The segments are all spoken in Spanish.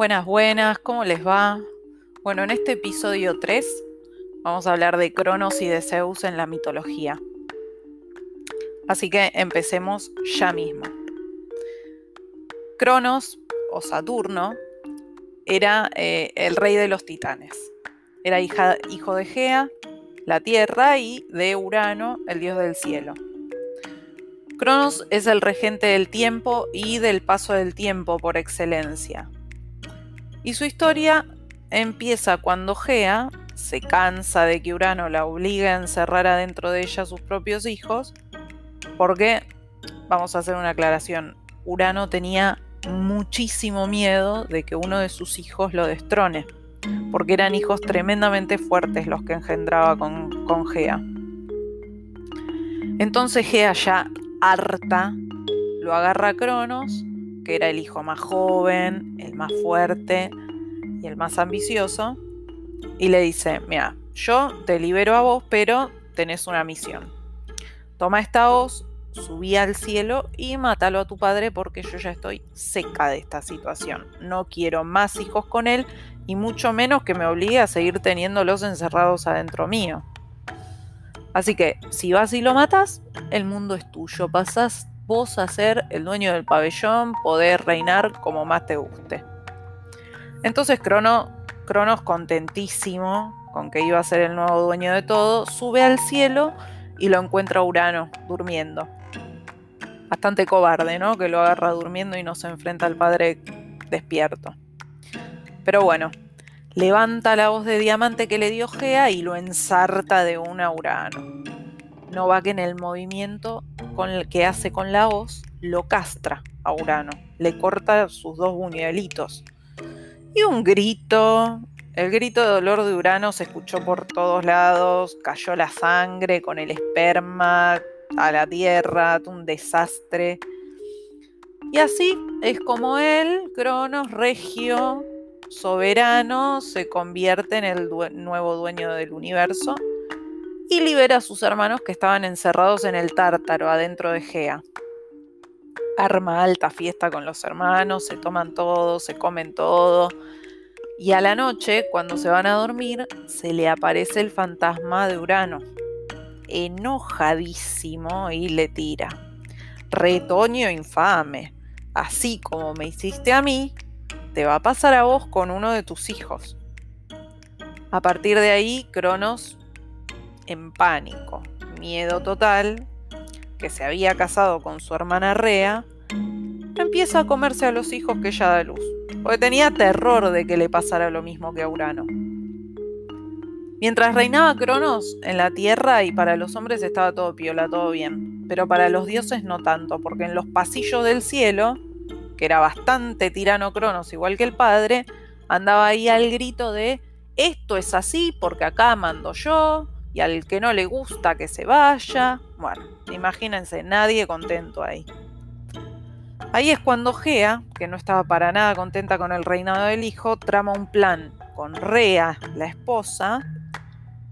Buenas, buenas, ¿cómo les va? Bueno, en este episodio 3 vamos a hablar de Cronos y de Zeus en la mitología. Así que empecemos ya mismo. Cronos, o Saturno, era eh, el rey de los titanes. Era hijo de Gea, la tierra, y de Urano, el dios del cielo. Cronos es el regente del tiempo y del paso del tiempo por excelencia. Y su historia empieza cuando Gea se cansa de que Urano la obliga a encerrar adentro de ella a sus propios hijos, porque, vamos a hacer una aclaración, Urano tenía muchísimo miedo de que uno de sus hijos lo destrone, porque eran hijos tremendamente fuertes los que engendraba con, con Gea. Entonces Gea ya harta, lo agarra a Cronos, que era el hijo más joven, el más fuerte y el más ambicioso, y le dice, mira, yo te libero a vos, pero tenés una misión. Toma esta hoz, subí al cielo y mátalo a tu padre porque yo ya estoy seca de esta situación. No quiero más hijos con él y mucho menos que me obligue a seguir teniéndolos encerrados adentro mío. Así que si vas y lo matas, el mundo es tuyo. Pasás vos a ser el dueño del pabellón, poder reinar como más te guste. Entonces Crono, Cronos, contentísimo con que iba a ser el nuevo dueño de todo, sube al cielo y lo encuentra Urano durmiendo. Bastante cobarde, ¿no? Que lo agarra durmiendo y no se enfrenta al padre despierto. Pero bueno, levanta la voz de diamante que le dio Gea y lo ensarta de un Urano. No va que en el movimiento con el que hace con la voz lo castra a Urano, le corta sus dos buñuelitos. Y un grito, el grito de dolor de Urano se escuchó por todos lados, cayó la sangre con el esperma a la tierra, un desastre. Y así es como él, Cronos, regio, soberano se convierte en el nuevo dueño del universo y libera a sus hermanos que estaban encerrados en el tártaro adentro de Gea. Arma alta fiesta con los hermanos, se toman todo, se comen todo. Y a la noche, cuando se van a dormir, se le aparece el fantasma de Urano, enojadísimo y le tira. Retoño infame, así como me hiciste a mí, te va a pasar a vos con uno de tus hijos. A partir de ahí, Cronos, en pánico, miedo total, que se había casado con su hermana Rea, empieza a comerse a los hijos que ella da luz, porque tenía terror de que le pasara lo mismo que a Urano. Mientras reinaba Cronos en la tierra y para los hombres estaba todo piola, todo bien, pero para los dioses no tanto, porque en los pasillos del cielo que era bastante tirano Cronos, igual que el padre, andaba ahí al grito de esto es así porque acá mando yo, y al que no le gusta que se vaya. Bueno, imagínense, nadie contento ahí. Ahí es cuando Gea, que no estaba para nada contenta con el reinado del hijo, trama un plan con Rea, la esposa,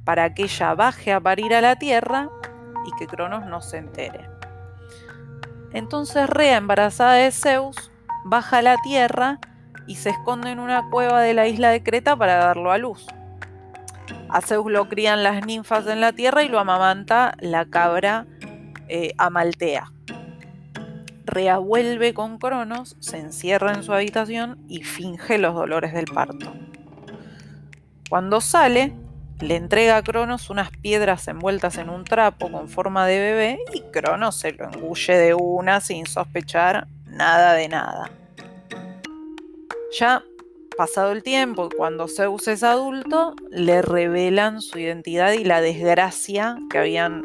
para que ella baje a parir a la tierra y que Cronos no se entere. Entonces Rea, embarazada de Zeus, baja a la tierra y se esconde en una cueva de la isla de Creta para darlo a luz. A Zeus lo crían las ninfas en la tierra y lo amamanta la cabra eh, Amaltea. Rea vuelve con Cronos, se encierra en su habitación y finge los dolores del parto. Cuando sale, le entrega a Cronos unas piedras envueltas en un trapo con forma de bebé y Cronos se lo engulle de una sin sospechar nada de nada. Ya pasado el tiempo, cuando Zeus es adulto, le revelan su identidad y la desgracia que habían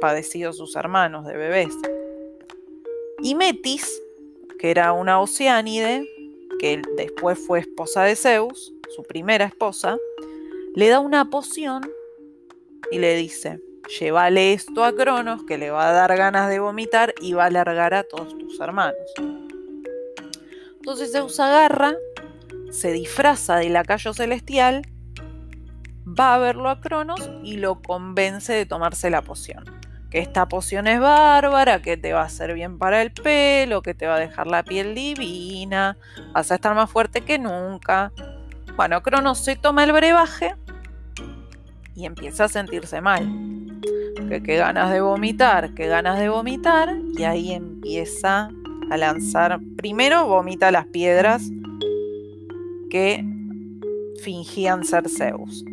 padecido sus hermanos de bebés. Y Metis, que era una oceánide, que después fue esposa de Zeus, su primera esposa, le da una poción y le dice, llévale esto a Cronos, que le va a dar ganas de vomitar y va a largar a todos tus hermanos. Entonces Zeus agarra, se disfraza de lacayo celestial, va a verlo a Cronos y lo convence de tomarse la poción. que esta poción es bárbara, que te va a hacer bien para el pelo, que te va a dejar la piel divina, vas a estar más fuerte que nunca. Bueno, Cronos se toma el brebaje y empieza a sentirse mal. Que, que ganas de vomitar, que ganas de vomitar, y ahí empieza a lanzar. Primero vomita las piedras que fingían ser Zeus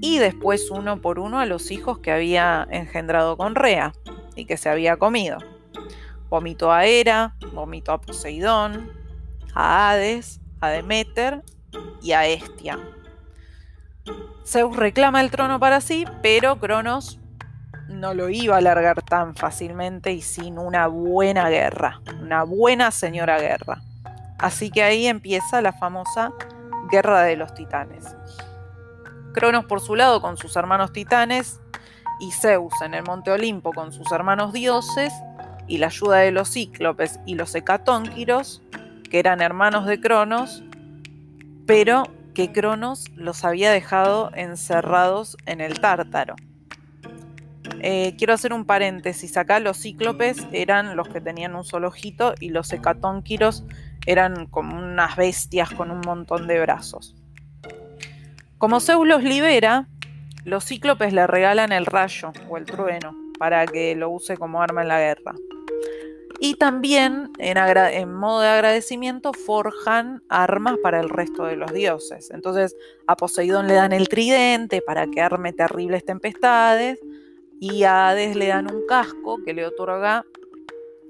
y después uno por uno a los hijos que había engendrado con Rea y que se había comido. Vomitó a Hera, vomitó a Poseidón, a Hades, a Demeter y a Hestia. Zeus reclama el trono para sí, pero Cronos no lo iba a largar tan fácilmente y sin una buena guerra, una buena señora guerra. Así que ahí empieza la famosa Guerra de los Titanes. Cronos por su lado con sus hermanos titanes y Zeus en el monte Olimpo con sus hermanos dioses y la ayuda de los cíclopes y los hecatónquiros, que eran hermanos de Cronos, pero que Cronos los había dejado encerrados en el tártaro. Eh, quiero hacer un paréntesis. Acá los cíclopes eran los que tenían un solo ojito y los hecatónquiros eran como unas bestias con un montón de brazos. Como Zeus los libera, los cíclopes le regalan el rayo o el trueno para que lo use como arma en la guerra. Y también, en, modo de agradecimiento, forjan armas para el resto de los dioses. Entonces, a Poseidón le dan el tridente para que arme terribles tempestades. Y a Hades le dan un casco que le otorga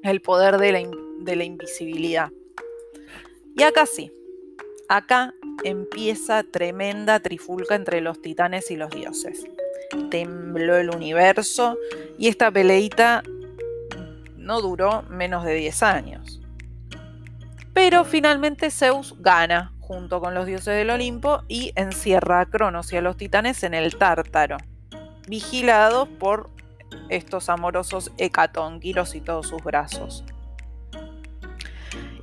el poder de la, de la invisibilidad. Y acá sí. Acá empieza tremenda trifulca entre los titanes y los dioses. Tembló el universo y esta peleita no duró menos de 10 años. Pero finalmente Zeus gana junto con los dioses del Olimpo y encierra a Cronos y a los titanes en el Tártaro, vigilados por estos amorosos hecatónquiros y todos sus brazos.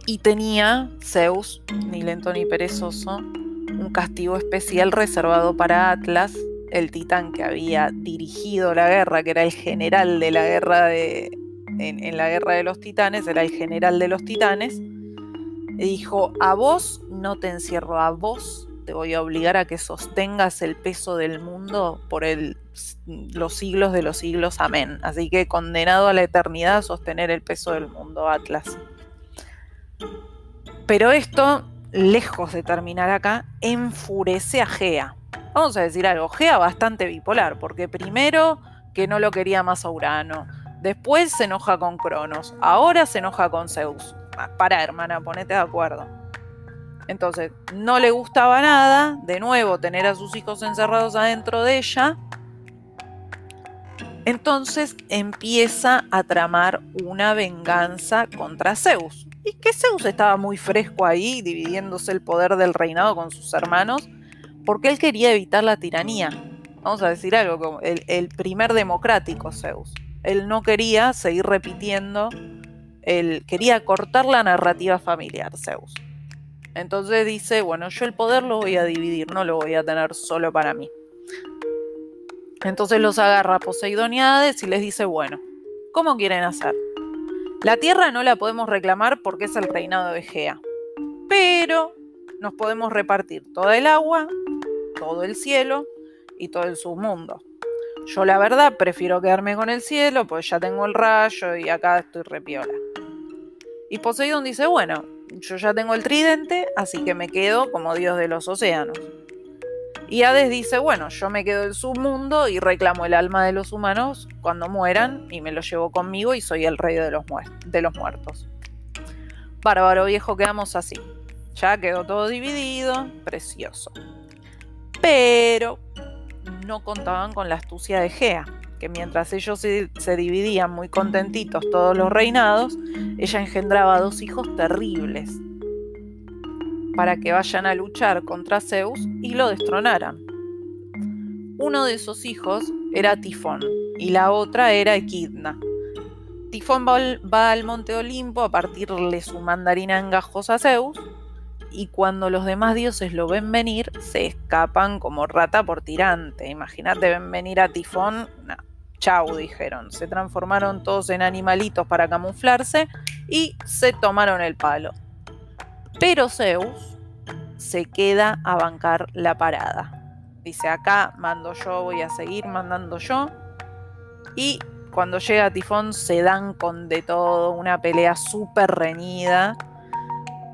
Y tenía Zeus, ni lento ni perezoso, un castigo especial reservado para Atlas, el titán que había dirigido la guerra, que era el general de la guerra de. En, la guerra de los titanes, era el general de los titanes. Dijo: A vos no te encierro, a vos te voy a obligar a que sostengas el peso del mundo por los siglos de los siglos. Amén. Así que condenado a la eternidad a sostener el peso del mundo, Atlas. Pero esto, lejos de terminar acá, enfurece a Gea. Vamos a decir algo, Gea bastante bipolar, porque primero que no lo quería más a Urano, después se enoja con Cronos, ahora se enoja con Zeus. Para, hermana, ponete de acuerdo. Entonces, no le gustaba nada, de nuevo, tener a sus hijos encerrados adentro de ella. Entonces empieza a tramar una venganza contra Zeus. Y que Zeus estaba muy fresco ahí, dividiéndose el poder del reinado con sus hermanos, porque él quería evitar la tiranía. Vamos a decir algo, el, primer democrático Zeus. Él no quería seguir repitiendo, él quería cortar la narrativa familiar, Zeus. Entonces dice, bueno, yo el poder lo voy a dividir, no lo voy a tener solo para mí. Entonces los agarra Poseidón y y les dice, bueno, ¿cómo quieren hacer? La tierra no la podemos reclamar porque es el reinado de Gea, pero nos podemos repartir toda el agua, todo el cielo y todo el submundo. Yo la verdad prefiero quedarme con el cielo, pues ya tengo el rayo y acá estoy repiola. Y Poseidón dice, bueno, yo ya tengo el tridente, así que me quedo como dios de los océanos. Y Hades dice, bueno, yo me quedo el submundo y reclamo el alma de los humanos cuando mueran y me lo llevo conmigo y soy el rey de los, muertos. Bárbaro viejo, quedamos así. Ya quedó todo dividido, precioso. Pero no contaban con la astucia de Gea, que mientras ellos se dividían muy contentitos todos los reinados, ella engendraba dos hijos terribles, para que vayan a luchar contra Zeus y lo destronaran. Uno de esos hijos era Tifón y la otra era Equidna. Tifón va al, monte Olimpo a partirle su mandarina en gajos a Zeus y cuando los demás dioses lo ven venir se escapan como rata por tirante. Imagínate ven venir a Tifón, chau, dijeron. Se transformaron todos en animalitos para camuflarse y se tomaron el palo. Pero Zeus se queda a bancar la parada. Dice, acá mando yo, voy a seguir mandando yo. Y cuando llega Tifón se dan con de todo, una pelea súper reñida.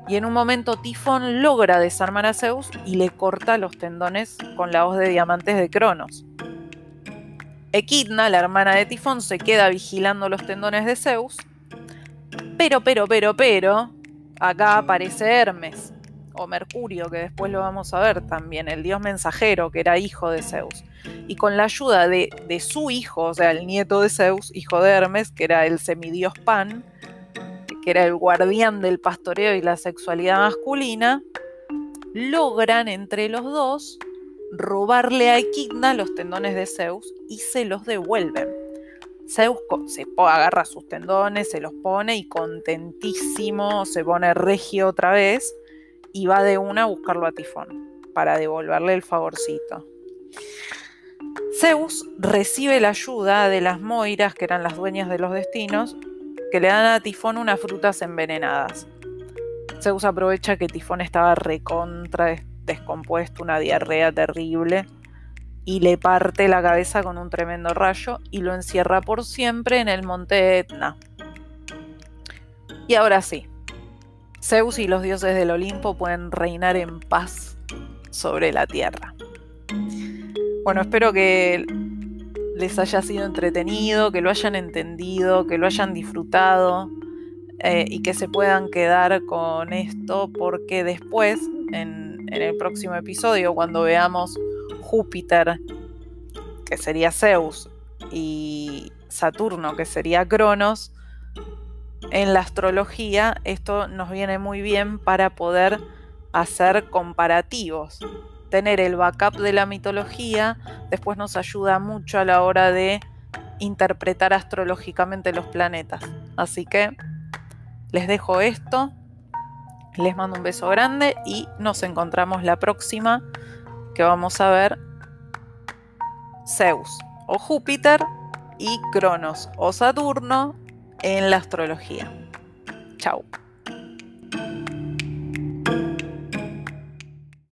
Y en un momento Tifón logra desarmar a Zeus y le corta los tendones con la voz de diamantes de Cronos. Equidna, la hermana de Tifón, se queda vigilando los tendones de Zeus. Pero, pero, pero, pero, acá aparece Hermes, o Mercurio, que después lo vamos a ver también, el dios mensajero, que era hijo de Zeus. Y con la ayuda de, de su hijo, o sea, el nieto de Zeus, hijo de Hermes, que era el semidios Pan, que era el guardián del pastoreo y la sexualidad masculina, logran entre los dos robarle a Equidna los tendones de Zeus y se los devuelven. Zeus se agarra sus tendones, se los pone y contentísimo se pone regio otra vez y va de una a buscarlo a Tifón para devolverle el favorcito. Zeus recibe la ayuda de las Moiras, que eran las dueñas de los destinos, que le dan a Tifón unas frutas envenenadas. Zeus aprovecha que Tifón estaba recontra descompuesto, una diarrea terrible, y le parte la cabeza con un tremendo rayo y lo encierra por siempre en el monte Etna. Y ahora sí, Zeus y los dioses del Olimpo pueden reinar en paz sobre la tierra. Bueno, espero que les haya sido entretenido, que lo hayan entendido, que lo hayan disfrutado eh, y que se puedan quedar con esto porque después, en, en el próximo episodio, cuando veamos Júpiter, que sería Zeus, y Saturno, que sería Cronos, en la astrología esto nos viene muy bien para poder hacer comparativos. Tener el backup de la mitología después nos ayuda mucho a la hora de interpretar astrológicamente los planetas. Así que les dejo esto, les mando un beso grande y nos encontramos la próxima que vamos a ver Zeus o Júpiter y Cronos o Saturno en la astrología. Chao.